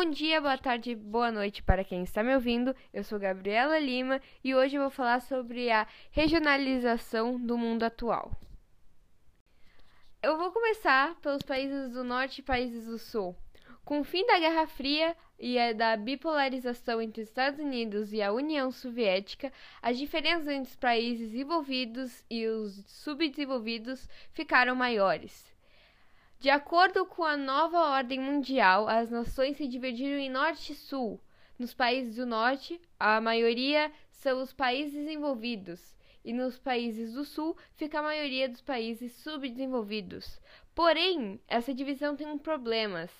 Bom dia, boa tarde, boa noite para quem está me ouvindo. Eu sou Gabriela Lima e hoje eu vou falar sobre a regionalização do mundo atual. Eu vou começar pelos países do norte e países do sul. Com o fim da Guerra Fria e da bipolarização entre os Estados Unidos e a União Soviética, as diferenças entre os países desenvolvidos e os subdesenvolvidos ficaram maiores. De acordo com a nova ordem mundial, as nações se dividiram em norte e sul. Nos países do norte, a maioria são os países desenvolvidos, e nos países do sul fica a maioria dos países subdesenvolvidos. Porém, essa divisão tem problemas.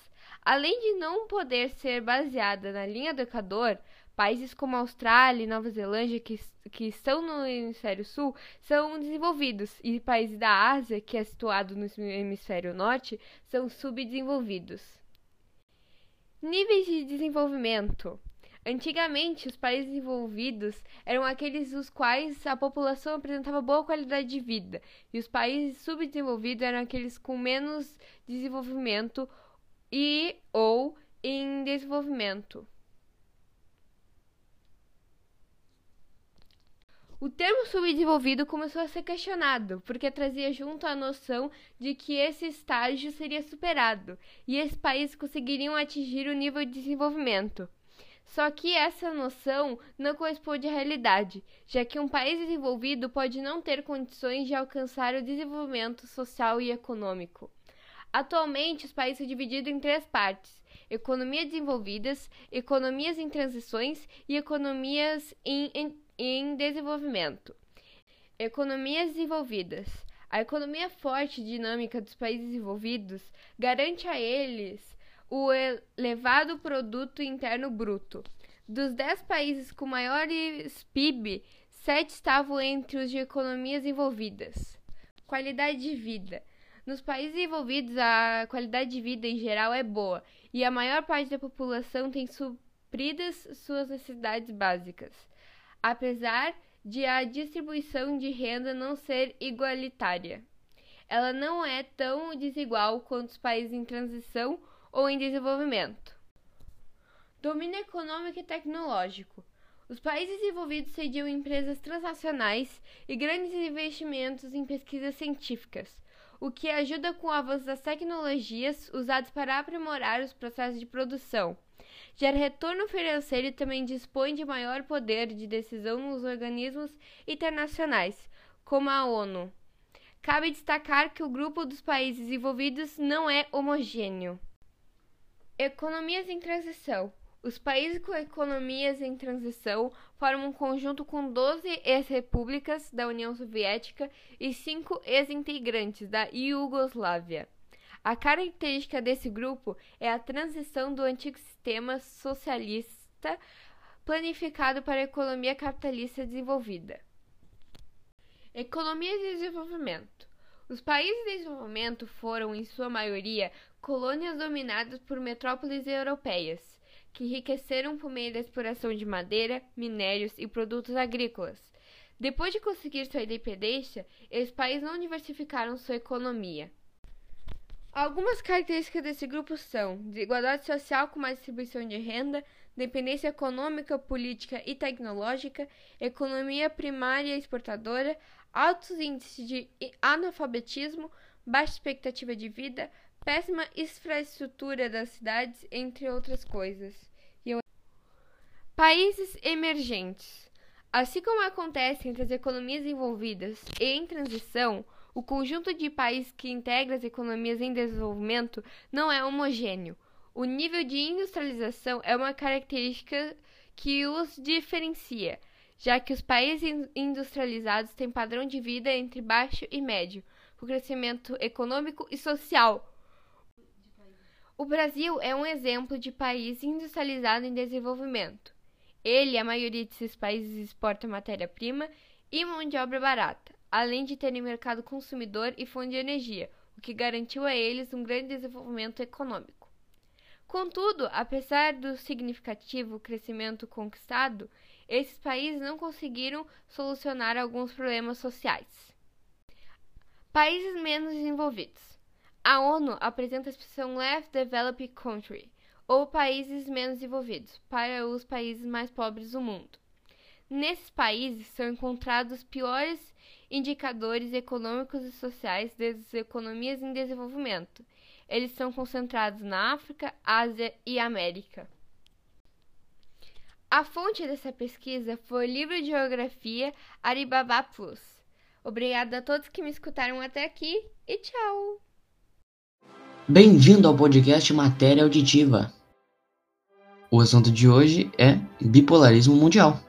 Além de não poder ser baseada na linha do Equador, Países como Austrália e Nova Zelândia, que, que estão no hemisfério sul, são desenvolvidos, e países da Ásia, que é situado no hemisfério norte, são subdesenvolvidos. Níveis de desenvolvimento. Antigamente, os países desenvolvidos eram aqueles dos quais a população apresentava boa qualidade de vida, e os países subdesenvolvidos eram aqueles com menos desenvolvimento e ou em desenvolvimento. O termo subdesenvolvido começou a ser questionado, porque trazia junto a noção de que esse estágio seria superado e esses países conseguiriam atingir o nível de desenvolvimento. Só que essa noção não corresponde à realidade, já que um país desenvolvido pode não ter condições de alcançar o desenvolvimento social e econômico. Atualmente, os países são divididos em três partes: economias desenvolvidas, economias em transições e economias em, em desenvolvimento. Economias desenvolvidas. A economia forte e dinâmica dos países desenvolvidos garante a eles o elevado produto interno bruto. Dos 10 países com maiores PIB, 7 estavam entre os de economias envolvidas. Qualidade de vida. Nos países envolvidos, a qualidade de vida em geral é boa e a maior parte da população tem supridas suas necessidades básicas apesar de a distribuição de renda não ser igualitária. Ela não é tão desigual quanto os países em transição ou em desenvolvimento. Domínio econômico e tecnológico. Os países envolvidos cediam empresas transnacionais e grandes investimentos em pesquisas científicas, o que ajuda com o avanço das tecnologias usadas para aprimorar os processos de produção gera retorno financeiro e também dispõe de maior poder de decisão nos organismos internacionais, como a ONU. Cabe destacar que o grupo dos países envolvidos não é homogêneo. Economias em transição. Os países com economias em transição formam um conjunto com 12 ex-repúblicas da União Soviética e 5 ex-integrantes da Iugoslávia. A característica desse grupo é a transição do antigo sistema socialista planificado para a economia capitalista desenvolvida. Economia de desenvolvimento. Os países de desenvolvimento foram, em sua maioria, colônias dominadas por metrópoles europeias, que enriqueceram por meio da exploração de madeira, minérios e produtos agrícolas. Depois de conseguir sua independência, esses países não diversificaram sua economia. Algumas características desse grupo são desigualdade social com mais distribuição de renda, dependência econômica, política e tecnológica, economia primária exportadora, altos índices de analfabetismo, baixa expectativa de vida, péssima infraestrutura das cidades, entre outras coisas. Eu... Países emergentes. Assim como acontece entre as economias envolvidas e em transição, o conjunto de países que integra as economias em desenvolvimento não é homogêneo. O nível de industrialização é uma característica que os diferencia, já que os países industrializados têm padrão de vida entre baixo e médio, com crescimento econômico e social. O Brasil é um exemplo de país industrializado em desenvolvimento. Ele, a maioria desses países, exporta matéria-prima e mão de obra barata além de terem mercado consumidor e fonte de energia, o que garantiu a eles um grande desenvolvimento econômico. Contudo, apesar do significativo crescimento conquistado, esses países não conseguiram solucionar alguns problemas sociais. Países menos desenvolvidos. A ONU apresenta a expressão Less Developed Country, ou países menos desenvolvidos para os países mais pobres do mundo. Nesses países são encontrados piores indicadores econômicos e sociais das economias em desenvolvimento. Eles são concentrados na África, Ásia e América. A fonte dessa pesquisa foi o livro de Geografia Aribaba Plus. Obrigada a todos que me escutaram até aqui e tchau! Bem-vindo ao podcast Matéria Auditiva. O assunto de hoje é bipolarismo mundial.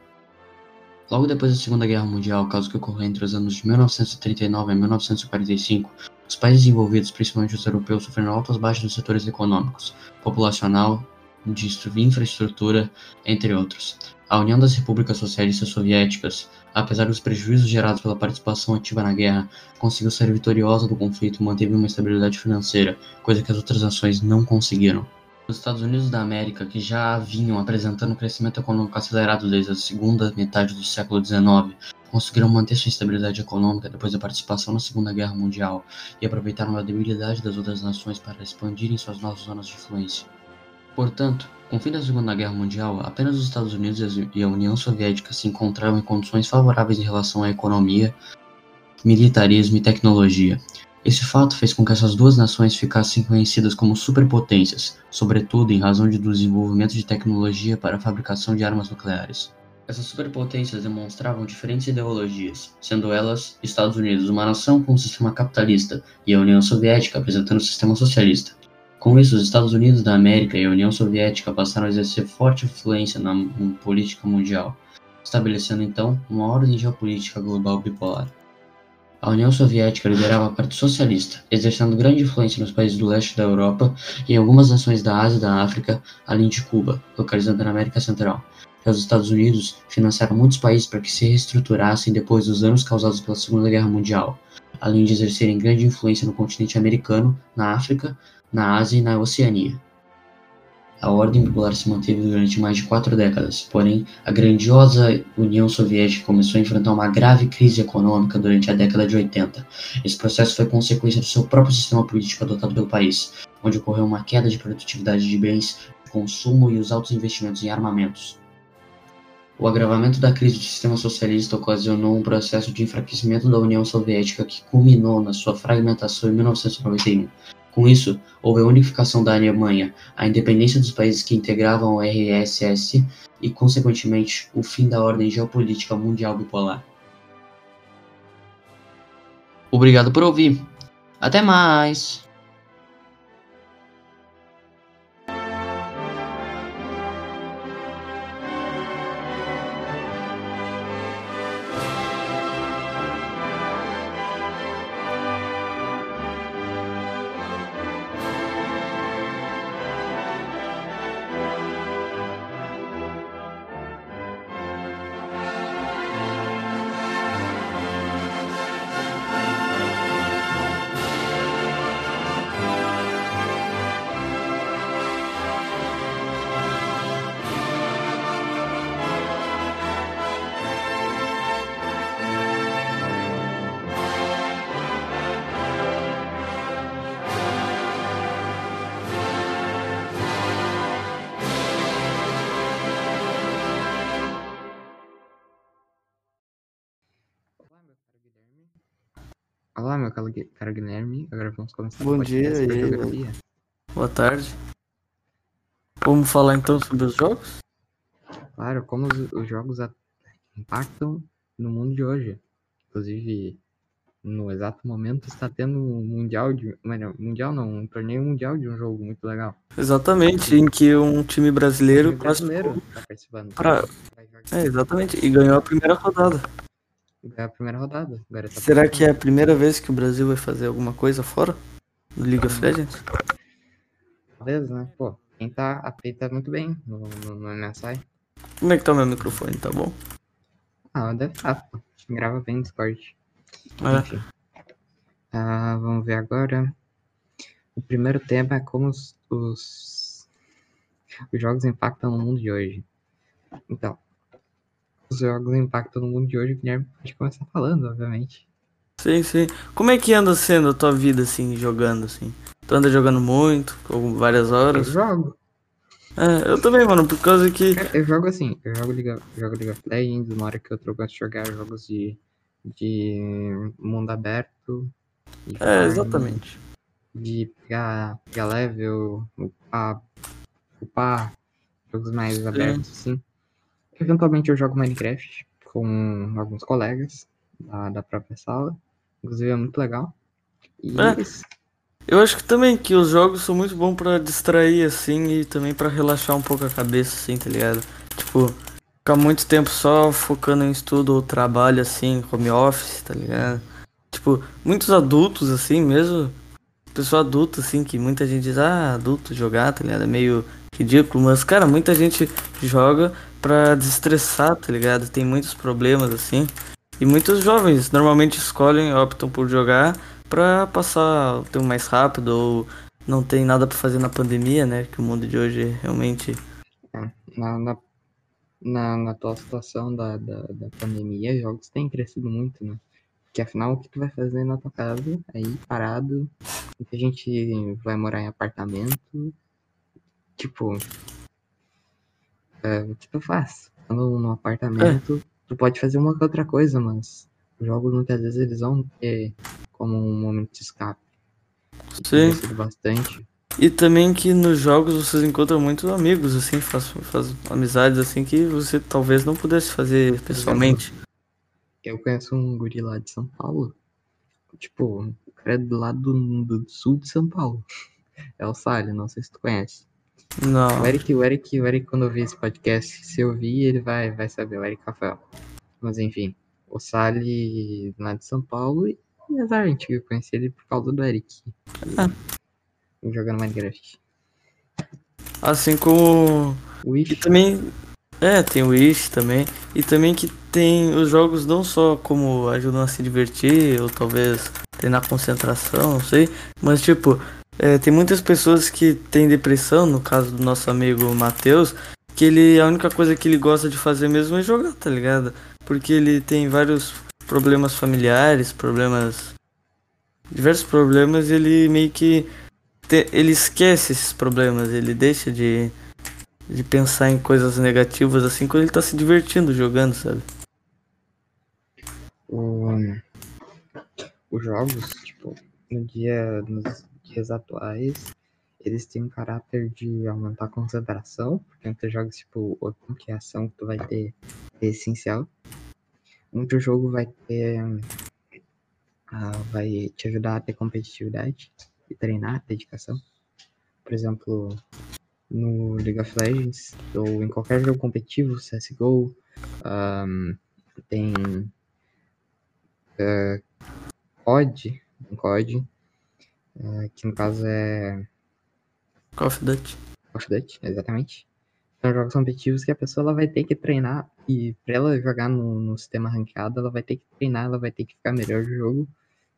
Logo depois da Segunda Guerra Mundial, caso que ocorreu entre os anos de 1939 e 1945, os países envolvidos, principalmente os europeus, sofreram altas baixas nos setores econômicos, populacional, de infraestrutura, entre outros. A União das Repúblicas Socialistas Soviéticas, apesar dos prejuízos gerados pela participação ativa na guerra, conseguiu ser vitoriosa do conflito e manteve uma estabilidade financeira, coisa que as outras nações não conseguiram. Os Estados Unidos da América, que já vinham apresentando um crescimento econômico acelerado desde a segunda metade do século XIX, conseguiram manter sua estabilidade econômica depois da participação na Segunda Guerra Mundial e aproveitaram a debilidade das outras nações para expandirem suas novas zonas de influência. Portanto, com o fim da Segunda Guerra Mundial, apenas os Estados Unidos e a União Soviética se encontravam em condições favoráveis em relação à economia, militarismo e tecnologia, esse fato fez com que essas duas nações ficassem conhecidas como superpotências, sobretudo em razão do desenvolvimento de tecnologia para a fabricação de armas nucleares. Essas superpotências demonstravam diferentes ideologias, sendo elas Estados Unidos uma nação com um sistema capitalista e a União Soviética apresentando um sistema socialista. Com isso, os Estados Unidos da América e a União Soviética passaram a exercer forte influência na política mundial, estabelecendo então uma ordem geopolítica global bipolar. A União Soviética liderava a parte socialista, exercendo grande influência nos países do leste da Europa e em algumas nações da Ásia e da África, além de Cuba, localizada na América Central. Já os Estados Unidos financiaram muitos países para que se reestruturassem depois dos danos causados pela Segunda Guerra Mundial, além de exercerem grande influência no continente americano, na África, na Ásia e na Oceania. A ordem bipolar se manteve durante mais de quatro décadas, porém, a grandiosa União Soviética começou a enfrentar uma grave crise econômica durante a década de 80. Esse processo foi consequência do seu próprio sistema político adotado pelo país, onde ocorreu uma queda de produtividade de bens de consumo e os altos investimentos em armamentos. O agravamento da crise do sistema socialista ocasionou um processo de enfraquecimento da União Soviética que culminou na sua fragmentação em 1991. Com isso, houve a unificação da Alemanha, a independência dos países que integravam o RSS e, consequentemente, o fim da ordem geopolítica mundial bipolar. Obrigado por ouvir. Até mais! Meu caro Guilherme. Agora vamos começar Bom dia e boa tarde. Vamos falar então sobre os jogos? Claro, como os, os jogos impactam no mundo de hoje. Inclusive, no exato momento está tendo um mundial de. mundial não, um torneio mundial de um jogo muito legal. Exatamente, em que um time brasileiro, um time brasileiro tá participando. Pra... É, exatamente, e ganhou a primeira rodada. É a primeira rodada. Tá Será que é a primeira vez que o Brasil vai fazer alguma coisa fora do League of Legends? Talvez, né? Pô, quem tá, a muito bem no, no, no MSI. Como é que tá o meu microfone? Tá bom? Ah, deve estar. Tá, Grava bem no Discord. É. Enfim. Ah, vamos ver agora. O primeiro tema é como os, os, os jogos impactam no mundo de hoje. Então, os jogos impactam no mundo de hoje, o Guilherme pode começar falando, obviamente. Sim, sim. Como é que anda sendo a tua vida, assim, jogando, assim? Tu anda jogando muito, com várias horas? Eu jogo. É, eu também, mano, por causa que. Cara, eu jogo assim, eu jogo League, of- eu jogo League of Legends, uma hora que eu gosto de jogar jogos de, de mundo aberto. É, exatamente. De pegar, pegar level, upar, upar, jogos mais abertos, assim. Eventualmente eu jogo Minecraft com alguns colegas da, da própria sala. Inclusive é muito legal. E É. é isso. Eu acho que também que os jogos são muito bons pra distrair, assim, e também pra relaxar um pouco a cabeça, assim, tá ligado? Tipo, ficar muito tempo só focando em estudo ou trabalho, assim, home office, tá ligado? Tipo, muitos adultos, assim, mesmo, pessoa adulta, assim, que muita gente diz, ah, adulto jogar, tá ligado? É meio ridículo, mas, cara, muita gente joga pra desestressar, tá ligado? Tem muitos problemas, assim, e muitos jovens normalmente escolhem, optam por jogar pra passar o tempo mais rápido ou não tem nada pra fazer na pandemia, né? Que o mundo de hoje realmente. na, na, na, na atual situação da, da, da pandemia, jogos têm crescido muito, né? Porque afinal, o que tu vai fazer na tua casa, aí parado, muita gente vai morar em apartamento, tipo, é, o que tu faz? Estando num apartamento, tu pode fazer uma outra coisa, mas os jogos muitas vezes eles vão ter como um momento de escape. Sim. bastante. E também que nos jogos vocês encontram muitos amigos, assim, faz, faz amizades assim que você talvez não pudesse fazer pessoalmente. Eu conheço um guri lá de São Paulo. Tipo, o cara é do lado do, do sul de São Paulo. É o Salles, não sei se tu conhece. Não. O Eric, o Eric, o Eric, quando eu vi esse podcast, se eu vi, ele vai, vai saber, o Eric Rafael. Mas enfim, o Salles lá de São Paulo e azar, a gente eu conheci ele por causa do Eric. Ah. Jogando Minecraft. Assim como. O E também. É, tem o Wish também. E também que tem os jogos não só como ajudam a se divertir, ou talvez treinar concentração, não sei. Mas tipo, é, tem muitas pessoas que têm depressão, no caso do nosso amigo Matheus, que ele a única coisa que ele gosta de fazer mesmo é jogar, tá ligado? Porque ele tem vários problemas familiares, problemas. diversos problemas, ele meio que. te- ele esquece esses problemas, ele deixa de de pensar em coisas negativas assim quando ele tá se divertindo jogando, sabe? o, os jogos, tipo, no dia, nos dias atuais, eles têm um caráter de aumentar a concentração, porque muitos jogos, tipo, o tempo que a ação que tu vai ter é essencial. Muito jogo vai ter. ah, vai te ajudar a ter competitividade e treinar, dedicação. Por exemplo, no League of Legends, ou em qualquer jogo competitivo, CSGO, ahm, tem eh, COD, um COD, eh, que no caso é Call of Duty. Call of Duty, exatamente. São jogos competitivos que a pessoa ela vai ter que treinar e pra ela jogar no, no sistema ranqueado, ela vai ter que treinar, ela vai ter que ficar melhor no jogo.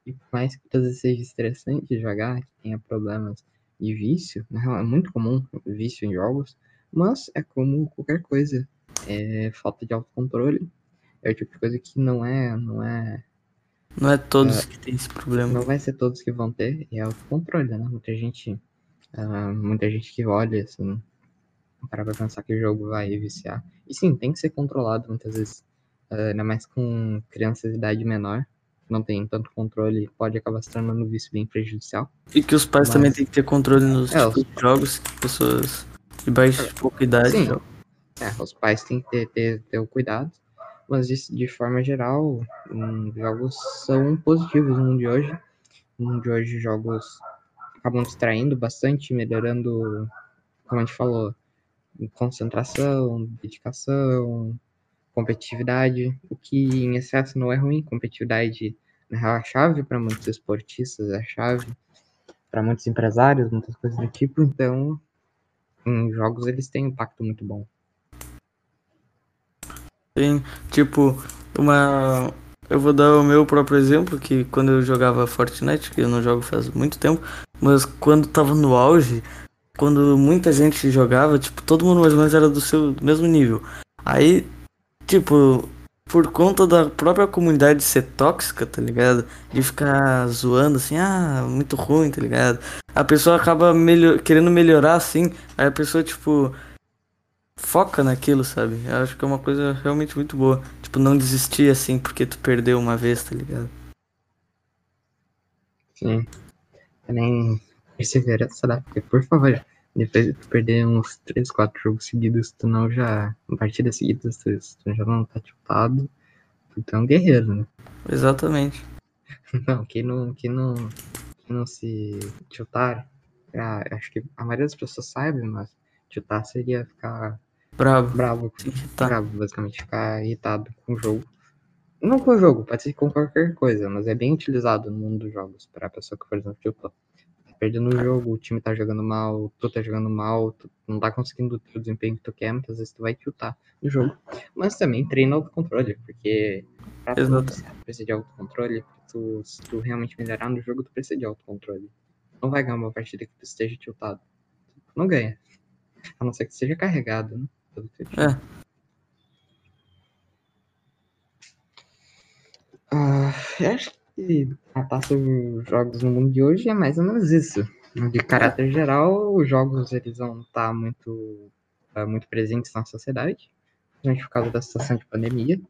E por mais que às vezes seja estressante jogar, que tenha problemas de vício, na real é muito comum vício em jogos, mas é como qualquer coisa, é falta de autocontrole, é o tipo de coisa que não é, não é Não é todos que tem esse problema. não vai ser todos que vão ter, e é autocontrole, né? Muita gente, ah, muita gente que olha, assim, para pra pensar que o jogo vai viciar. E sim, tem que ser controlado muitas vezes, ah, ainda mais com crianças de idade menor, que não tem tanto controle, pode acabar se tornando um vício bem prejudicial. E que os pais Mas- também têm que ter controle nos É, de jogos que pessoas de baixa de pouca idade. Sim. então. É, os pais têm que ter, ter, ter o cuidado, mas de, de forma geral, hum, jogos são positivos no mundo de hoje. No mundo de hoje, jogos acabam distraindo bastante, melhorando, como a gente falou, concentração, dedicação, competitividade, o que em excesso não é ruim. Competitividade, na real, é a chave para muitos esportistas, é a chave para muitos empresários, muitas coisas do tipo. Então, em jogos eles têm um impacto muito bom. Tem, tipo, uma. Eu vou dar o meu próprio exemplo, que quando eu jogava Fortnite, que eu não jogo faz muito tempo, mas quando tava no auge, quando muita gente jogava, tipo, todo mundo mais ou menos era do seu mesmo nível. Aí, tipo, por conta da própria comunidade ser tóxica, tá ligado? De ficar zoando assim, ah, muito ruim, tá ligado? A pessoa acaba querendo melhorar assim, aí a pessoa, tipo, foca naquilo, sabe? Eu acho que é uma coisa realmente muito boa. Tipo, não desistir assim porque tu perdeu uma vez, tá ligado? Sim. Também perseverança, né? Porque, por favor, depois de tu perder uns 3, 4 jogos seguidos, tu não já. Partidas seguidas, tu, tu já não tá tiltado. Tu é um guerreiro, né? Exatamente. Não, quem não, quem não, quem não se tiltar, ah, acho que a maioria das pessoas sabe, mas tiltar seria ficar Bravo. bravo, Tá. bravo, basicamente, ficar irritado com o jogo. Não com o jogo, pode ser com qualquer coisa, mas é bem utilizado no mundo dos jogos, pra pessoa que, por exemplo, tiltou. Tá perdendo o jogo, o time tá jogando mal, tu tá jogando mal, tu não tá conseguindo ter o desempenho que tu quer, muitas vezes tu vai tiltar no jogo. Mas também treina autocontrole, porque pra tu precisa de autocontrole, tu, se tu realmente melhorar no jogo, tu precisa de autocontrole. Não vai ganhar uma partida que tu esteja tiltado. Tu não ganha. A não ser que seja carregado, né? É. Ah, eu acho que tratar sobre os jogos no mundo de hoje é mais ou menos isso. De caráter geral, os jogos eles vão estar muito, ah, muito presentes na sociedade, principalmente por causa da situação de pandemia.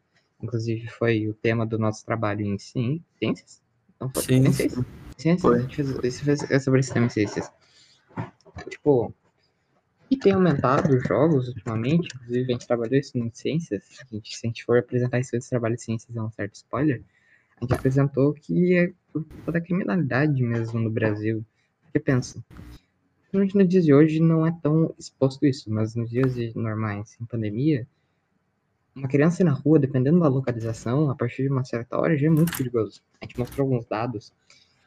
Inclusive, foi o tema do nosso trabalho em ci- ciências. Não foi? Ciências? Ciências? Foi. A gente fez, fez- é sobre esse tema em ciências. Tipo, e tem aumentado os jogos ultimamente, inclusive a gente trabalhou isso em ciências. A gente, se a gente for apresentar esse trabalho de ciências, é um certo spoiler. A gente apresentou que é por conta da criminalidade mesmo no Brasil. Porque pensa, principalmente nos dias de hoje não é tão exposto isso, mas nos dias de- normais, sem pandemia, uma criança na rua, dependendo da localização, a partir de uma certa hora já é muito perigoso. A gente mostrou alguns dados.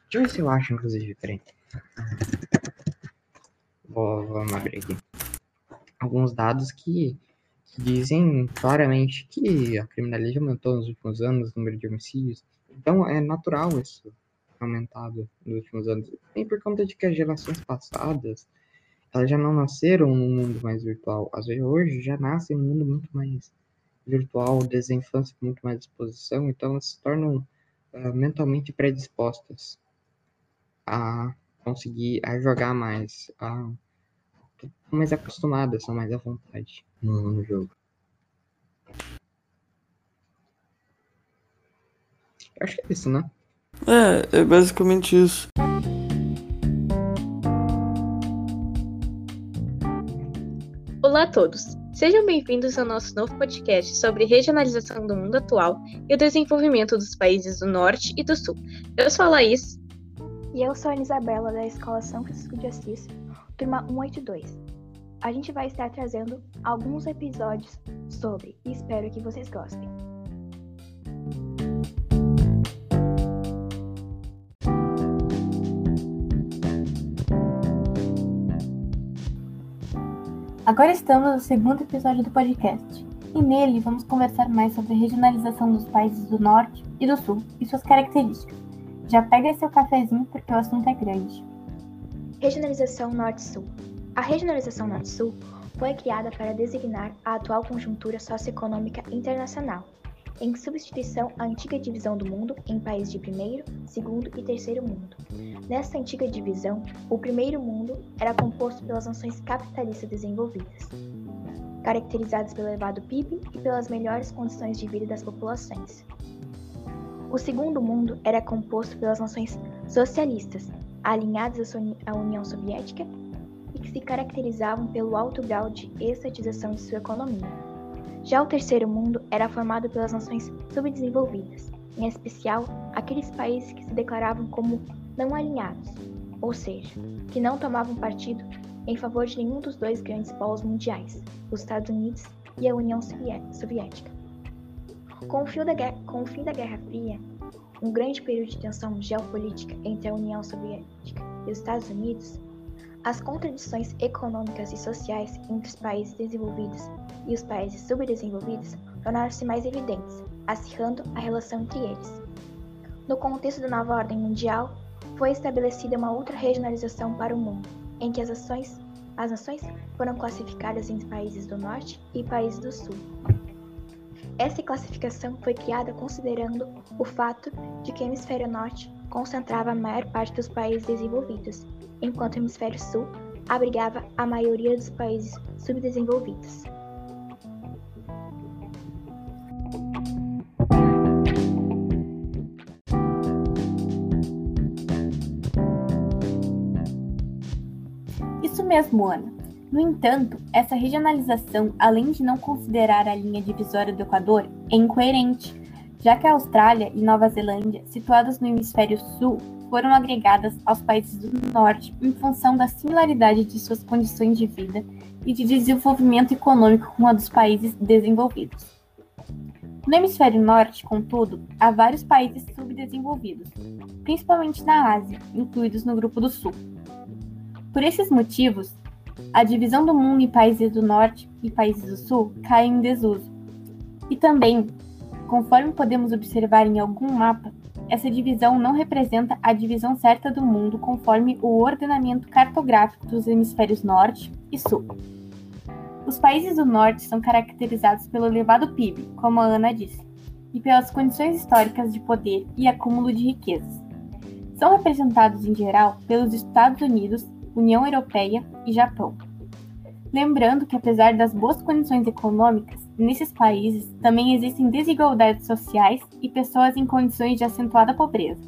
Deixa eu ver se eu acho, inclusive, peraí. Vou, vamos abrir aqui. Alguns dados que, que dizem claramente que a criminalidade aumentou nos últimos anos, o número de homicídios. Então é natural isso aumentado nos últimos anos. Nem por conta de que as gerações passadas elas já não nasceram num mundo mais virtual. Às vezes hoje já nascem num mundo muito mais virtual, desde a infância com muito mais disposição, então elas se tornam ah, mentalmente predispostas a conseguir a jogar mais, a estão mais acostumadas, são mais à vontade no, no jogo. Eu acho que é isso, né? É, é basicamente isso. Olá a todos! Sejam bem-vindos ao nosso novo podcast sobre regionalização do mundo atual e o desenvolvimento dos países do Norte e do Sul. Eu sou a Laís. E eu sou a Isabela, da Escola São Francisco de Assis, turma 182. A gente vai estar trazendo alguns episódios sobre e espero que vocês gostem. Agora estamos no segundo episódio do podcast, e nele vamos conversar mais sobre a regionalização dos países do Norte e do Sul e suas características. Já pega seu cafezinho porque o assunto é grande. Regionalização Norte-Sul. A regionalização Norte-Sul foi criada para designar a atual conjuntura socioeconômica internacional, em substituição à antiga divisão do mundo em países de primeiro, segundo e terceiro mundo. Nessa antiga divisão, o primeiro mundo era composto pelas nações capitalistas desenvolvidas, caracterizadas pelo elevado PIB e pelas melhores condições de vida das populações. O segundo mundo era composto pelas nações socialistas, alinhadas à União Soviética e que se caracterizavam pelo alto grau de estatização de sua economia. Já o terceiro mundo era formado pelas nações subdesenvolvidas, em especial aqueles países que se declaravam como não alinhados, ou seja, que não tomavam partido em favor de nenhum dos dois grandes polos mundiais, os Estados Unidos e a União Soviética. Com o, da com o fim da Guerra Fria, um grande período de tensão geopolítica entre a União Soviética e os Estados Unidos, as contradições econômicas e sociais entre os países desenvolvidos e os países subdesenvolvidos tornaram-se mais evidentes, acirrando a relação entre eles. No contexto da nova ordem mundial, foi estabelecida uma outra regionalização para o mundo, em que as, ações, as nações foram classificadas em países do Norte e países do Sul. Essa classificação foi criada considerando o fato de que o hemisfério norte concentrava a maior parte dos países desenvolvidos, enquanto o hemisfério sul abrigava a maioria dos países subdesenvolvidos. Isso mesmo, Ana. No entanto, essa regionalização, além de não considerar a linha divisória do Equador, é incoerente, já que a Austrália e Nova Zelândia, situadas no hemisfério sul, foram agregadas aos países do norte em função da similaridade de suas condições de vida e de desenvolvimento econômico com a dos países desenvolvidos. No hemisfério norte, contudo, há vários países subdesenvolvidos, principalmente na Ásia, incluídos no grupo do sul. Por esses motivos, a divisão do mundo em países do norte e países do sul cai em desuso. E também, conforme podemos observar em algum mapa, essa divisão não representa a divisão certa do mundo conforme o ordenamento cartográfico dos hemisférios norte e sul. Os países do norte são caracterizados pelo elevado PIB, como a Ana disse, e pelas condições históricas de poder e acúmulo de riquezas. São representados em geral pelos Estados Unidos, União Europeia e Japão. Lembrando que, apesar das boas condições econômicas, nesses países também existem desigualdades sociais e pessoas em condições de acentuada pobreza.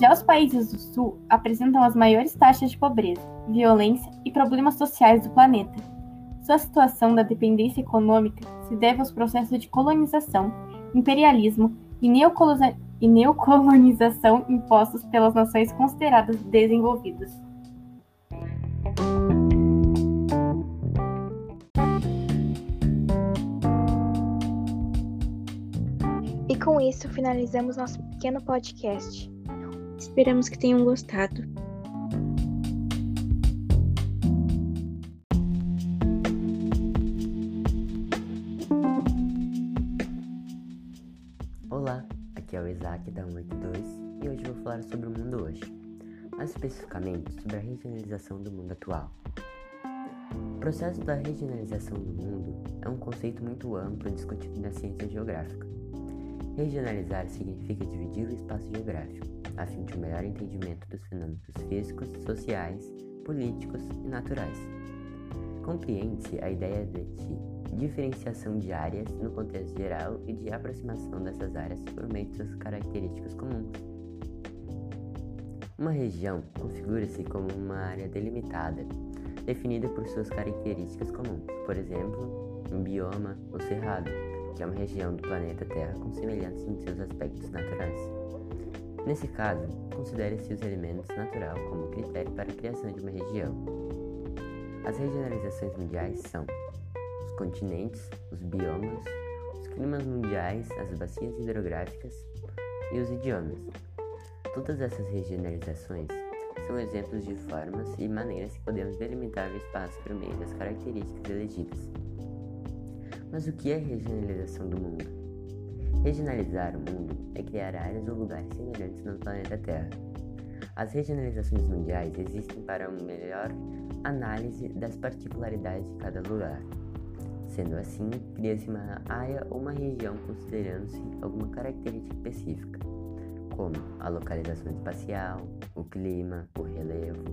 Já os países do Sul apresentam as maiores taxas de pobreza, violência e problemas sociais do planeta. Sua situação da dependência econômica se deve aos processos de colonização, imperialismo e, neocolonização impostos pelas nações consideradas desenvolvidas. Com isso finalizamos nosso pequeno podcast. Esperamos que tenham gostado. Olá, aqui é o Isaac da 182 e hoje vou falar sobre o mundo hoje, mais especificamente sobre a regionalização do mundo atual. O processo da regionalização do mundo é um conceito muito amplo discutido na ciência geográfica. Regionalizar significa dividir o espaço geográfico, a fim de um melhor entendimento dos fenômenos físicos, sociais, políticos e naturais. Compreende-se a ideia de diferenciação de áreas no contexto geral e de aproximação dessas áreas por meio de suas características comuns. Uma região configura-se como uma área delimitada, definida por suas características comuns, por exemplo, um bioma ou cerrado, que é uma região do planeta Terra com semelhanças em seus aspectos naturais. Nesse caso, considere-se os elementos natural como critério para a criação de uma região. As regionalizações mundiais são os continentes, os biomas, os climas mundiais, as bacias hidrográficas e os idiomas. Todas essas regionalizações são exemplos de formas e maneiras que podemos delimitar o espaço por meio das características elegidas. Mas o que é regionalização do mundo? Regionalizar o mundo é criar áreas ou lugares semelhantes no planeta Terra. As regionalizações mundiais existem para uma melhor análise das particularidades de cada lugar. Sendo assim, cria-se uma área ou uma região considerando-se alguma característica específica, como a localização espacial, o clima, o relevo,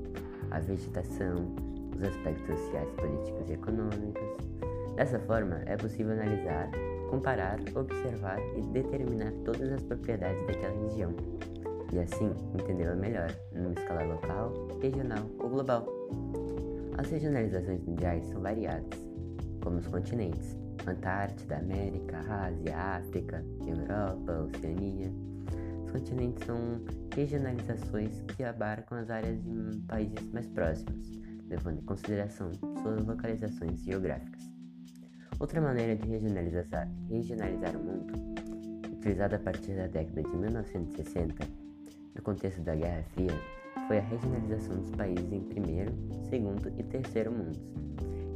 a vegetação, os aspectos sociais, políticos e econômicos, Dessa forma, é possível analisar, comparar, observar e determinar todas as propriedades daquela região, e assim entendê-la melhor, numa escala local, regional ou global. As regionalizações mundiais são variadas, como os continentes: Antártida, América, Ásia, África, Europa, Oceania. Os continentes são regionalizações que abarcam as áreas de países mais próximos, levando em consideração suas localizações geográficas. Outra maneira de regionalizar, regionalizar o mundo, utilizada a partir da década de 1960, no contexto da Guerra Fria, foi a regionalização dos países em primeiro, segundo e terceiro mundos.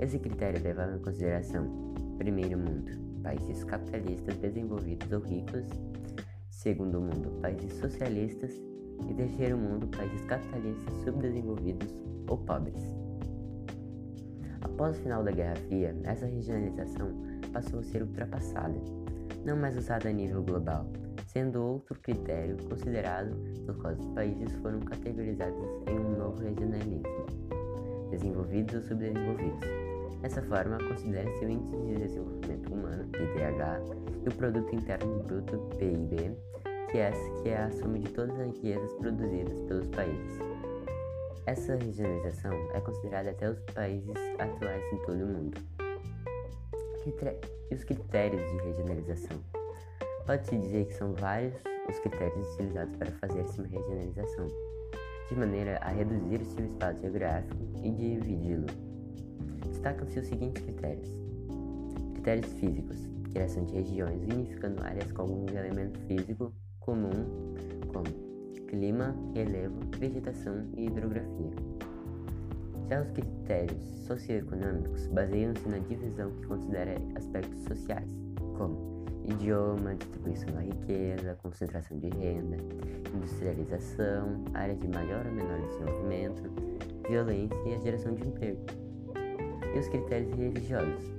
Esse critério levava em consideração primeiro mundo, países capitalistas desenvolvidos ou ricos, segundo mundo, países socialistas e terceiro mundo, países capitalistas subdesenvolvidos ou pobres. Após o final da Guerra Fria, essa regionalização passou a ser ultrapassada, não mais usada a nível global, sendo outro critério considerado pelo qual os países foram categorizados em um novo regionalismo, desenvolvidos ou subdesenvolvidos. Dessa forma, considera-se o Índice de Desenvolvimento Humano, IDH, e o Produto Interno Bruto, PIB, que é, que é a soma de todas as riquezas produzidas pelos países. Essa regionalização é considerada até os países atuais em todo o mundo. E os critérios de regionalização? Pode-se dizer que são vários os critérios utilizados para fazer-se uma regionalização, de maneira a reduzir o seu espaço geográfico e dividi-lo. Destacam-se os seguintes critérios: critérios físicos, criação de regiões unificando áreas com algum elemento físico comum, como clima, relevo, vegetação e hidrografia. Já os critérios socioeconômicos baseiam-se na divisão que considera aspectos sociais, como idioma, distribuição da riqueza, concentração de renda, industrialização, área de maior ou menor desenvolvimento, violência e a geração de emprego. E os critérios religiosos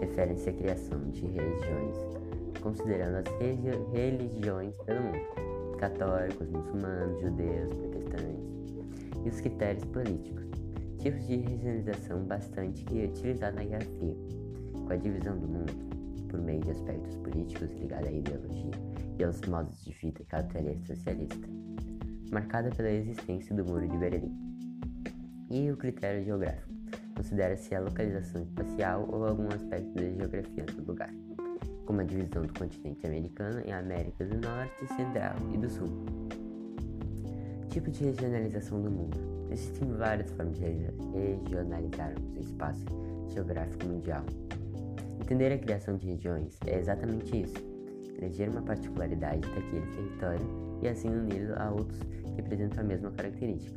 referem-se à criação de regiões, considerando as religiões pelo mundo, católicos, muçulmanos, judeus, protestantes, e os critérios políticos, tipos de regionalização bastante utilizados na geografia, com a divisão do mundo por meio de aspectos políticos ligados à ideologia e aos modos de vida capitalista socialista, marcada pela existência do Muro de Berlim. E o critério geográfico considera-se a localização espacial ou algum aspecto da geografia do lugar, como a divisão do continente americano em Américas do Norte, Central e do Sul. Tipo de regionalização do mundo. Existem várias formas de regionalizar o espaço geográfico mundial, Entender a criação de regiões é exatamente isso: eleger uma particularidade daquele território e assim uni-lo a outros que apresentam a mesma característica.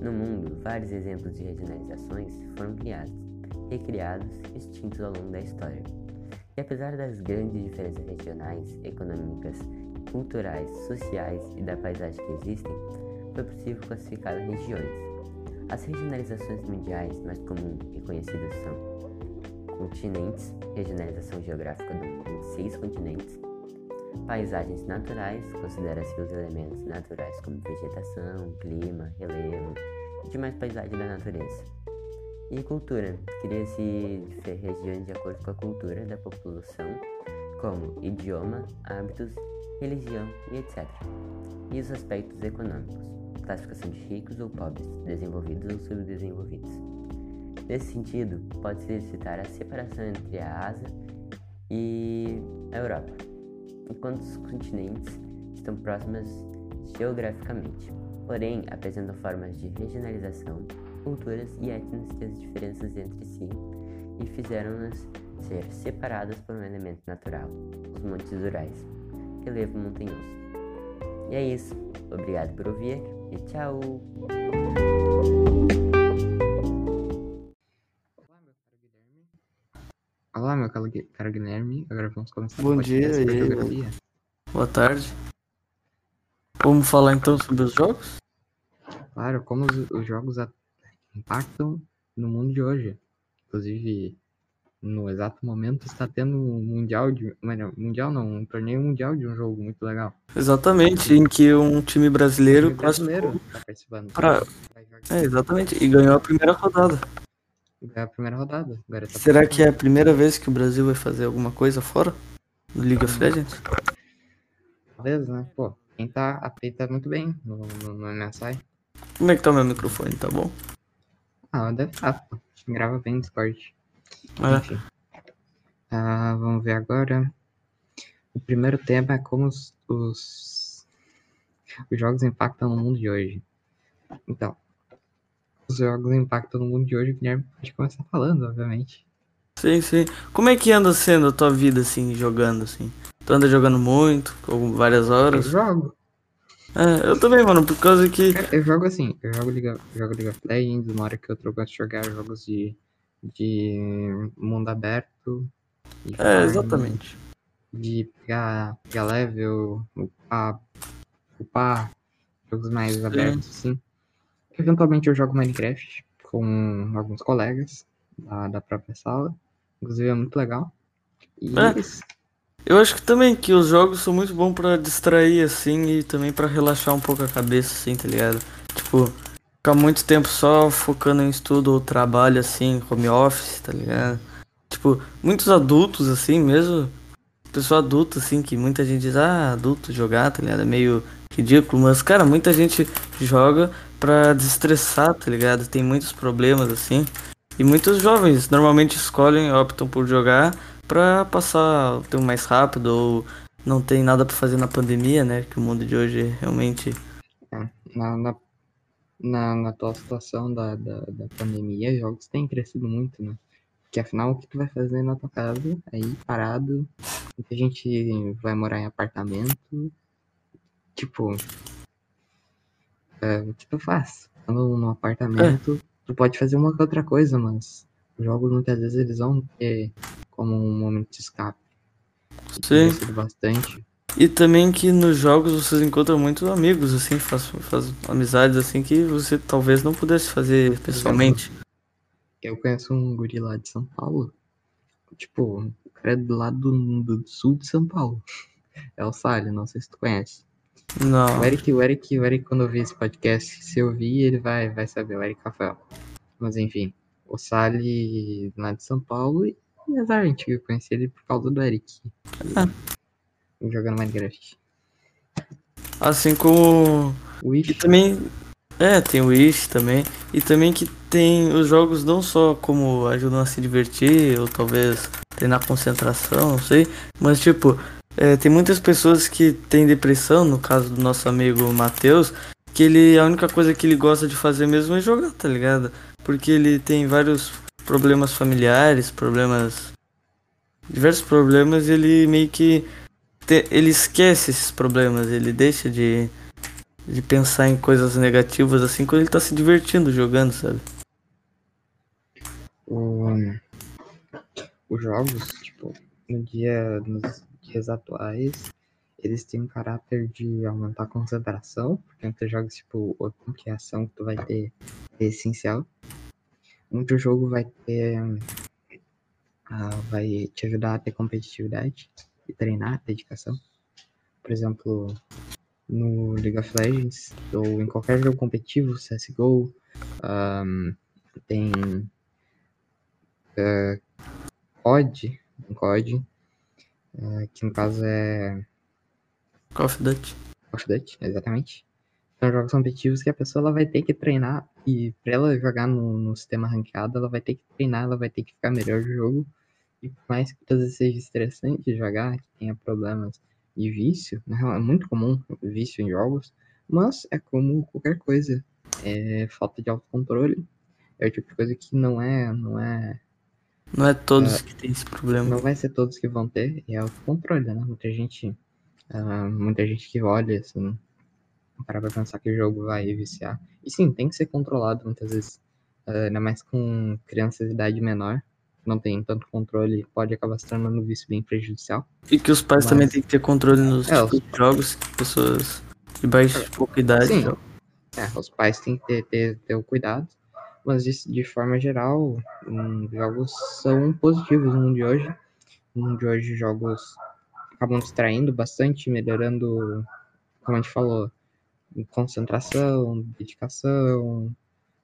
No mundo, vários exemplos de regionalizações foram criados, recriados e extintos ao longo da história. E apesar das grandes diferenças regionais, econômicas, culturais, sociais e da paisagem que existem, foi possível classificar regiões. As regionalizações mundiais mais comuns e conhecidas são continentes, regionalização geográfica em seis continentes, paisagens naturais, considera-se os elementos naturais como vegetação, clima, relevo e demais paisagens da natureza. E cultura, cria-se regiões de acordo com a cultura da população, como idioma, hábitos, religião e etc. E os aspectos econômicos, classificação de ricos ou pobres, desenvolvidos ou subdesenvolvidos. Nesse sentido, pode-se citar a separação entre a Ásia e a Europa, enquanto os continentes estão próximos geograficamente, porém apresentam formas de regionalização, culturas e étnicas diferenças entre si e fizeram-nas ser separadas por um elemento natural, os montes rurais, relevo montanhoso. E é isso. Obrigado por ouvir e tchau! Olá, meu caro Guilherme. Agora vamos começar Bom dia aí. Boa tarde. Vamos falar então sobre os jogos? Claro, como os, os jogos impactam no mundo de hoje. Inclusive, no exato momento está tendo um mundial de. Mundial não, um torneio mundial de um jogo muito legal. Exatamente, em que um time brasileiro, um time brasileiro tá participando. Pra... É, exatamente, e ganhou a primeira rodada. É a primeira rodada. Agora tá Será que é a primeira vez que o Brasil vai fazer alguma coisa fora do League of Legends? Talvez, né? Pô, quem tá apeita muito bem no, no, no MSI. Como é que tá o meu microfone? Tá bom? Ah, deve estar. Tá. Grava bem no Discord. É. Ah, vamos ver agora. O primeiro tema é como os, os, os jogos impactam no mundo de hoje. Então, os jogos impactam no mundo de hoje, o Guilherme pode começar falando, obviamente. Sim, sim. Como é que anda sendo a tua vida, assim, jogando, assim? Tu anda jogando muito, com várias horas? Eu jogo. É, eu também, mano, por causa que... Eu jogo assim, eu jogo League, jogo League of Legends, uma hora que outra eu gosto de jogar jogos de, de mundo aberto. De é, exatamente. De pegar, pegar level, upar, upar jogos mais abertos, assim. Eventualmente eu jogo Minecraft com alguns colegas da, da própria sala. Inclusive é muito legal. E É. Eu acho que também que os jogos são muito bons pra distrair, assim, e também pra relaxar um pouco a cabeça, assim, tá ligado? Tipo, ficar muito tempo só focando em estudo ou trabalho, assim, home office, tá ligado? Tipo, muitos adultos, assim, mesmo, pessoa adulta, assim, que muita gente diz, ah, adulto jogar, tá ligado? É meio ridículo, mas, cara, muita gente joga pra desestressar, tá ligado? Tem muitos problemas, assim, e muitos jovens normalmente escolhem, optam por jogar pra passar o tempo mais rápido ou não tem nada pra fazer na pandemia, né? Que o mundo de hoje realmente. Na, na, na, na atual situação da, da, da pandemia, jogos têm crescido muito, né? Porque afinal, o que tu vai fazer na tua casa, aí parado, muita gente vai morar em apartamento, tipo, é, o que tu faz? Estando num apartamento, tu pode fazer uma ou outra coisa, mas os jogos muitas vezes eles vão ter como um momento de escape. Sim. bastante. E também que nos jogos vocês encontram muitos amigos, assim, faz, faz amizades assim que você talvez não pudesse fazer pessoalmente. Eu conheço um guri lá de São Paulo. Tipo, o cara é do lado do, do sul de São Paulo. É o Salles, não sei se tu conhece. Não. O Eric, o Eric, o Eric, quando eu vi esse podcast, se eu vi, ele vai, vai saber, o Eric Rafael. Mas enfim, o Salles lá de São Paulo e azar, a gente conheci ele por causa do Eric. Ah. Jogando Minecraft. Assim como. O E também. É, tem o Wish também. E também que tem os jogos não só como ajudam a se divertir, ou talvez treinar concentração, não sei. Mas tipo, é, tem muitas pessoas que têm depressão, no caso do nosso amigo Matheus, que ele a única coisa que ele gosta de fazer mesmo é jogar, tá ligado? Porque ele tem vários problemas familiares, problemas. diversos problemas, ele meio que. te- ele esquece esses problemas, ele deixa de de pensar em coisas negativas assim quando ele tá se divertindo jogando, sabe? o, os jogos, tipo, no dia, nos dias atuais, eles têm um caráter de aumentar a concentração, porque muitos jogos, tipo, o que ação que tu vai ter é essencial. Muito jogo vai ter. ah, vai te ajudar a ter competitividade e treinar, dedicação. Por exemplo, no League of Legends, ou em qualquer jogo competitivo, CSGO, ahm, tem eh, COD, um COD, eh, que no caso é Call of Duty. Call of Duty, exatamente. São jogos competitivos que a pessoa ela vai ter que treinar e pra ela jogar no, no sistema ranqueado, ela vai ter que treinar, ela vai ter que ficar melhor no jogo. E por mais que às vezes seja estressante jogar, que tenha problemas de vício, na real é muito comum vício em jogos, mas é como qualquer coisa, é falta de autocontrole. É o tipo de coisa que não é, não é Não é todos que tem esse problema. não vai ser todos que vão ter, e é autocontrole, né? Muita gente, ah, muita gente que olha, assim, para pra pensar que o jogo vai viciar. E sim, tem que ser controlado muitas vezes, ah, ainda mais com crianças de idade menor, que não tem tanto controle, pode acabar se tornando um vício bem prejudicial. E que os pais Mas- também têm que ter controle nos É, de jogos que pessoas de baixa e pouca idade. Sim. jogam. É, os pais têm que ter, ter, ter o cuidado, mas de, de forma geral, hum, jogos são positivos no mundo de hoje. No mundo de hoje, jogos acabam distraindo bastante, melhorando, como a gente falou, concentração, dedicação,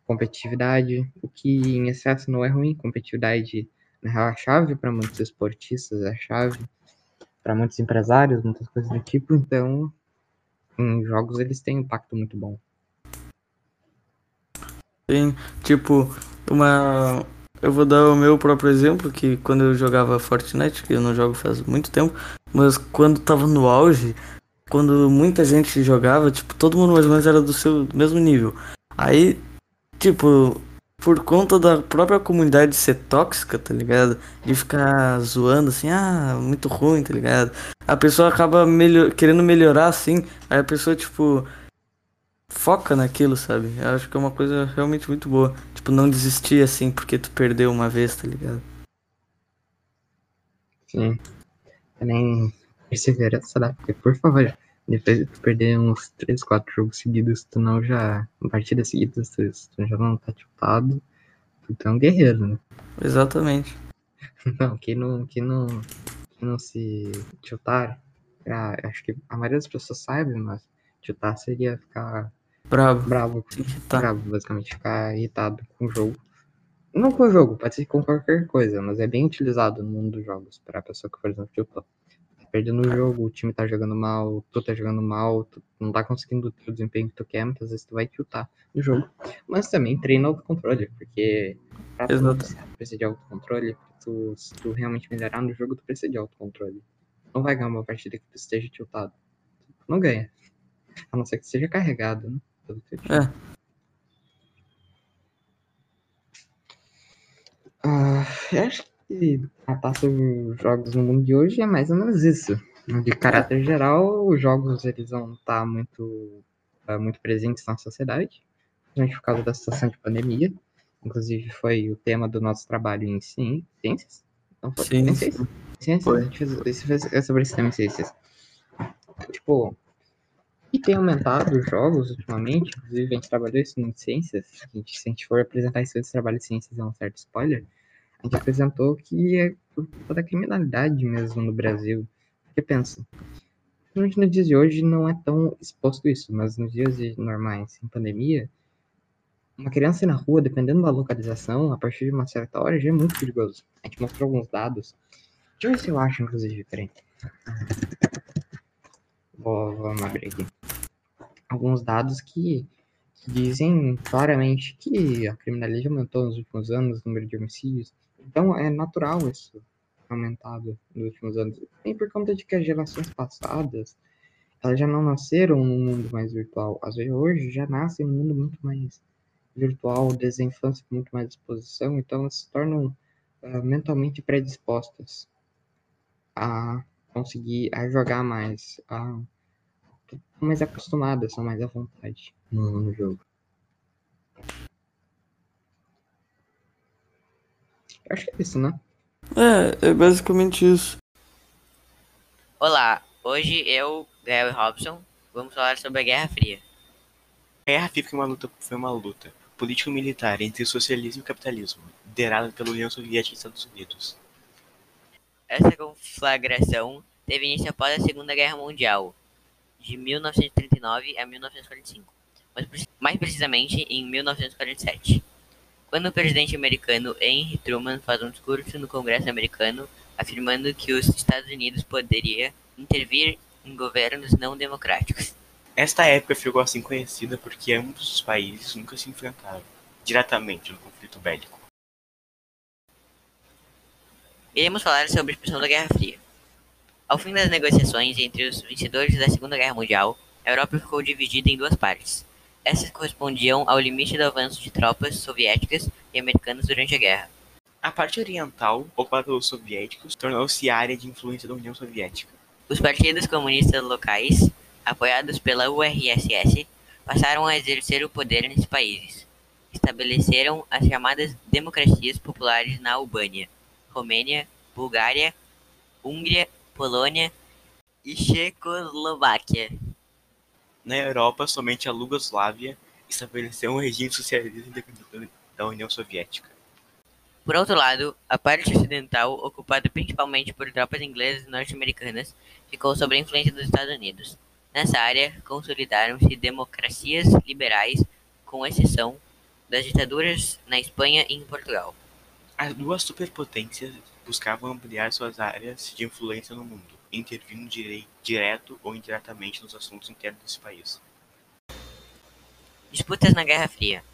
competitividade, o que em excesso não é ruim. Competitividade na real, é a chave para muitos esportistas, é a chave para muitos empresários, muitas coisas do tipo. Então, em jogos eles têm um impacto muito bom. Tem, tipo, uma. Eu vou dar o meu próprio exemplo, que quando eu jogava Fortnite, que eu não jogo faz muito tempo, mas quando tava no auge, quando muita gente jogava, tipo, todo mundo mais ou menos era do seu mesmo nível. Aí, tipo, por conta da própria comunidade ser tóxica, tá ligado? De ficar zoando assim, ah, muito ruim, tá ligado? A pessoa acaba melhor... querendo melhorar assim, aí a pessoa, tipo, foca naquilo, sabe? Eu acho que é uma coisa realmente muito boa. Tipo, não desistir assim porque tu perdeu uma vez, tá ligado? Sim. Nem perseverança porque, por favor, depois de tu perder uns 3, 4 jogos seguidos, tu não já. Partidas seguidas, tu, tu já não tá tiltado. Tu é um guerreiro, né? Exatamente. Não, quem não, quem não, não se tiltar, ah, acho que a maioria das pessoas sabe, mas tiltar seria ficar Bravo. bravo, Tá. bravo, basicamente, ficar irritado com o jogo. Não com o jogo, pode ser com qualquer coisa, mas é bem utilizado no mundo dos jogos pra pessoa que, por exemplo, tiltou. Perdendo o jogo, o time tá jogando mal, tu tá jogando mal, tu não tá conseguindo ter o desempenho que tu quer, muitas vezes tu vai tiltar no jogo. Mas também treina autocontrole, porque pra tu Exato. precisa de autocontrole, tu, se tu realmente melhorar no jogo, tu precisa de autocontrole. Não vai ganhar uma partida que tu esteja tiltado. Tu não ganha. A não ser que seja carregado, né? pelo teu time. É. Ah, eu acho que tratar sobre os jogos no mundo de hoje é mais ou menos isso. De caráter geral, os jogos eles vão estar muito, ah, muito presentes na sociedade, principalmente por causa da situação de pandemia. Inclusive foi o tema do nosso trabalho em ci- ciências. Não foi? Em ciências? Ciências? Foi. A gente fez, fez- é sobre esse tema em ciências. Tipo, e tem aumentado os jogos ultimamente, inclusive a gente trabalhou isso em ciências. A gente, se a gente for apresentar isso esse trabalho de ciências, é um certo spoiler. A gente apresentou que é por conta da criminalidade mesmo no Brasil. Porque pensa, principalmente nos dias de hoje não é tão exposto isso, mas nos dias normais, sem pandemia, uma criança na rua, dependendo da localização, a partir de uma certa hora já é muito perigoso. A gente mostrou alguns dados. Deixa eu ver se eu acho, inclusive, peraí. Vou, abrir aqui. Alguns dados que, que dizem claramente que a criminalidade aumentou nos últimos anos, o número de homicídios. Então é natural isso aumentado nos últimos anos. Nem por conta de que as gerações passadas elas já não nasceram num mundo mais virtual. Às vezes hoje já nascem num mundo muito mais virtual, desde a infância com muito mais disposição, então elas se tornam ah, mentalmente predispostas a conseguir a jogar mais, a mais acostumadas, são mais à vontade no, no jogo. Acho que é isso, né? É, é basicamente isso. Olá, hoje eu, Gael e Robson, vamos falar sobre a Guerra Fria. A Guerra Fria foi uma luta, foi uma luta político-militar entre o socialismo e o capitalismo, liderada pela União Soviética e Estados Unidos. Essa conflagração teve início após a Segunda Guerra Mundial, de 1939 a 1945, mas preci- mais precisamente em 1947, quando o presidente americano Henry Truman faz um discurso no Congresso americano afirmando que os Estados Unidos poderia intervir em governos não democráticos. Esta época ficou assim conhecida porque ambos os países nunca se enfrentaram diretamente no conflito bélico. Iremos falar sobre a expansão da Guerra Fria. Ao fim das negociações entre os vencedores da Segunda Guerra Mundial, a Europa ficou dividida em duas partes. Essas correspondiam ao limite do avanço de tropas soviéticas e americanas durante a guerra. A parte oriental, ocupada pelos soviéticos, tornou-se área de influência da União Soviética. Os partidos comunistas locais, apoiados pela URSS, passaram a exercer o poder nesses países. Estabeleceram as chamadas democracias populares na Albânia, Romênia, Bulgária, Hungria, Polônia e Checoslováquia. Na Europa, somente a Iugoslávia estabeleceu um regime socialista independente da União Soviética. Por outro lado, a parte ocidental, ocupada principalmente por tropas inglesas e norte-americanas, ficou sob a influência dos Estados Unidos. Nessa área, consolidaram-se democracias liberais, com exceção das ditaduras na Espanha e em Portugal. As duas superpotências buscavam ampliar suas áreas de influência no mundo, intervindo direto ou indiretamente nos assuntos internos desse país. Disputas na Guerra Fria.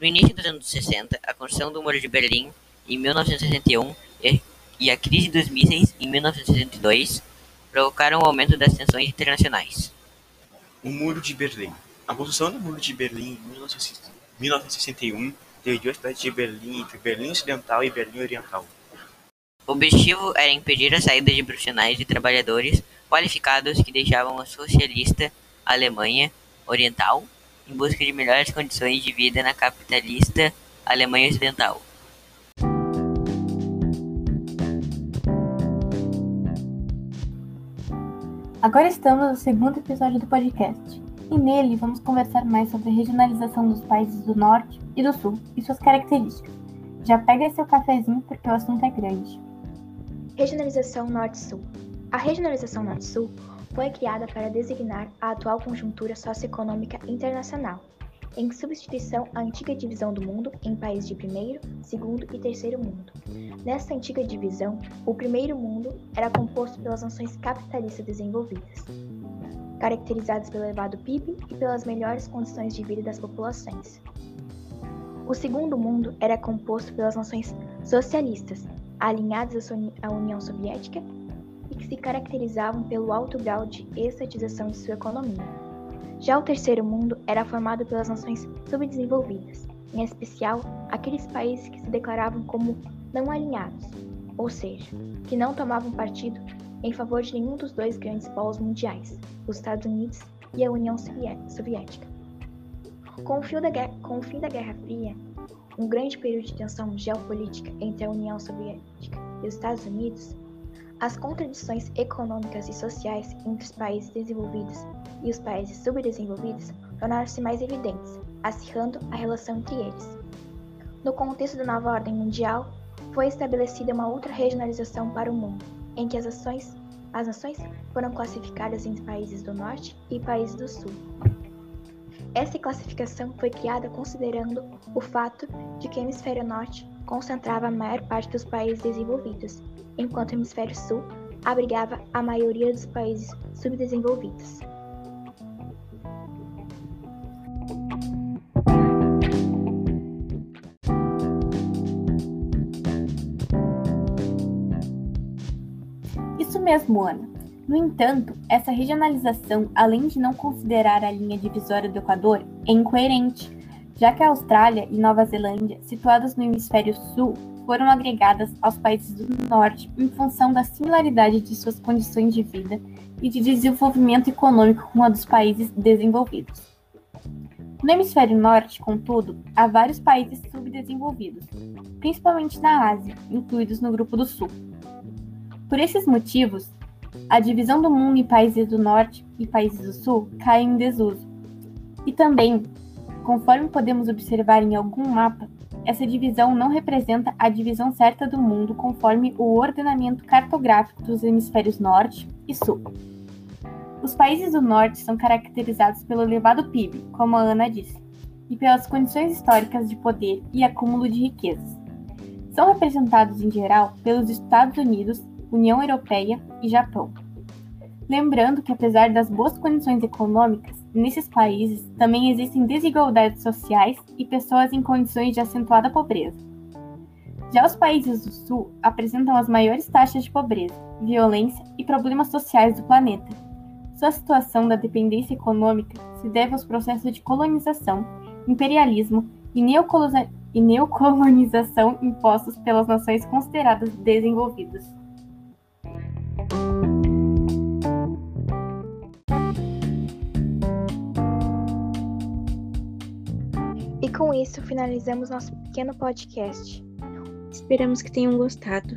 No início dos anos 60, a construção do Muro de Berlim, em 1961, e- e a crise dos mísseis, em 1962, provocaram o aumento das tensões internacionais. O Muro de Berlim. A construção do Muro de Berlim em 1961 dividiu a cidade de Berlim entre Berlim Ocidental e Berlim Oriental. O objetivo era impedir a saída de profissionais e trabalhadores qualificados que deixavam a socialista Alemanha Oriental em busca de melhores condições de vida na capitalista Alemanha Ocidental. Agora estamos no segundo episódio do podcast, e nele vamos conversar mais sobre a regionalização dos países do Norte e do Sul e suas características. Já pega seu cafezinho porque o assunto é grande. Regionalização Norte-Sul. A regionalização Norte-Sul foi criada para designar a atual conjuntura socioeconômica internacional, em substituição à antiga divisão do mundo em países de primeiro, segundo e terceiro mundo. Nessa antiga divisão, o primeiro mundo era composto pelas nações capitalistas desenvolvidas, caracterizadas pelo elevado PIB e pelas melhores condições de vida das populações. O segundo mundo era composto pelas nações socialistas, alinhadas à União Soviética e que se caracterizavam pelo alto grau de estatização de sua economia. Já o terceiro mundo era formado pelas nações subdesenvolvidas, em especial aqueles países que se declaravam como não alinhados, ou seja, que não tomavam partido em favor de nenhum dos dois grandes polos mundiais, os Estados Unidos e a União Soviética. Com o, com o fim da Guerra Fria, um grande período de tensão geopolítica entre a União Soviética e os Estados Unidos, as contradições econômicas e sociais entre os países desenvolvidos e os países subdesenvolvidos tornaram-se mais evidentes, acirrando a relação entre eles. No contexto da nova ordem mundial, foi estabelecida uma outra regionalização para o mundo, em que as, ações, as nações foram classificadas em países do norte e países do sul. Essa classificação foi criada considerando o fato de que o hemisfério norte concentrava a maior parte dos países desenvolvidos, enquanto o hemisfério sul abrigava a maioria dos países subdesenvolvidos. Isso mesmo, Ana. No entanto, essa regionalização, além de não considerar a linha divisória do Equador, é incoerente, já que a Austrália e Nova Zelândia, situadas no hemisfério sul, foram agregadas aos países do norte em função da similaridade de suas condições de vida e de desenvolvimento econômico com a dos países desenvolvidos. No hemisfério norte, contudo, há vários países subdesenvolvidos, principalmente na Ásia, incluídos no grupo do sul. Por esses motivos, a divisão do mundo em países do norte e países do sul cai em desuso. E também, conforme podemos observar em algum mapa, essa divisão não representa a divisão certa do mundo conforme o ordenamento cartográfico dos hemisférios norte e sul. Os países do norte são caracterizados pelo elevado PIB, como a Ana disse, e pelas condições históricas de poder e acúmulo de riquezas. São representados em geral pelos Estados Unidos União Europeia e Japão. Lembrando que, apesar das boas condições econômicas, nesses países também existem desigualdades sociais e pessoas em condições de acentuada pobreza. Já os países do Sul apresentam as maiores taxas de pobreza, violência e problemas sociais do planeta. Sua situação da dependência econômica se deve aos processos de colonização, imperialismo e, neocolonização impostos pelas nações consideradas desenvolvidas. Com isso finalizamos nosso pequeno podcast. Esperamos que tenham gostado